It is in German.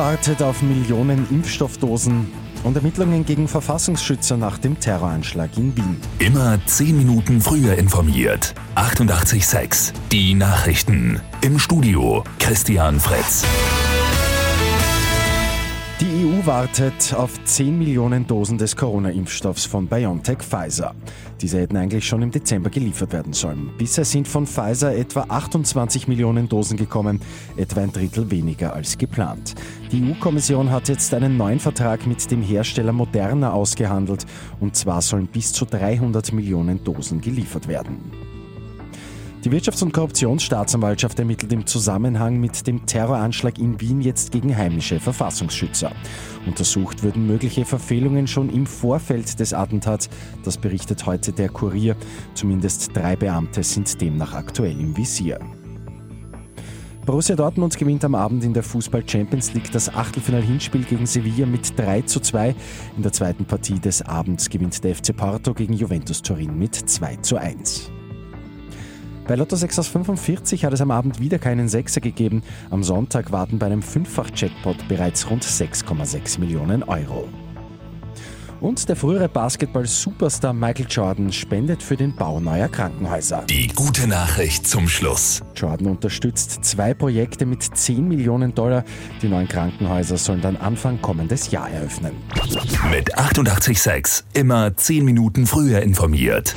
wartet auf Millionen Impfstoffdosen und Ermittlungen gegen Verfassungsschützer nach dem Terroranschlag in Wien. Immer 10 Minuten früher informiert. 88.6 Die Nachrichten. Im Studio Christian Fritz. EU wartet auf 10 Millionen Dosen des Corona-Impfstoffs von BioNTech Pfizer. Diese hätten eigentlich schon im Dezember geliefert werden sollen. Bisher sind von Pfizer etwa 28 Millionen Dosen gekommen, etwa ein Drittel weniger als geplant. Die EU-Kommission hat jetzt einen neuen Vertrag mit dem Hersteller Moderna ausgehandelt und zwar sollen bis zu 300 Millionen Dosen geliefert werden. Die Wirtschafts- und Korruptionsstaatsanwaltschaft ermittelt im Zusammenhang mit dem Terroranschlag in Wien jetzt gegen heimische Verfassungsschützer. Untersucht wurden mögliche Verfehlungen schon im Vorfeld des Attentats. Das berichtet heute der Kurier. Zumindest drei Beamte sind demnach aktuell im Visier. Borussia Dortmund gewinnt am Abend in der Fußball Champions League das Achtelfinal-Hinspiel gegen Sevilla mit 3 zu 2. In der zweiten Partie des Abends gewinnt der FC Porto gegen Juventus Turin mit 2 zu 1. Bei Lotto 6 aus 45 hat es am Abend wieder keinen Sechser gegeben. Am Sonntag warten bei einem Fünffach-Jackpot bereits rund 6,6 Millionen Euro. Und der frühere Basketball-Superstar Michael Jordan spendet für den Bau neuer Krankenhäuser. Die gute Nachricht zum Schluss. Jordan unterstützt zwei Projekte mit 10 Millionen Dollar. Die neuen Krankenhäuser sollen dann Anfang kommendes Jahr eröffnen. Mit 886 immer 10 Minuten früher informiert.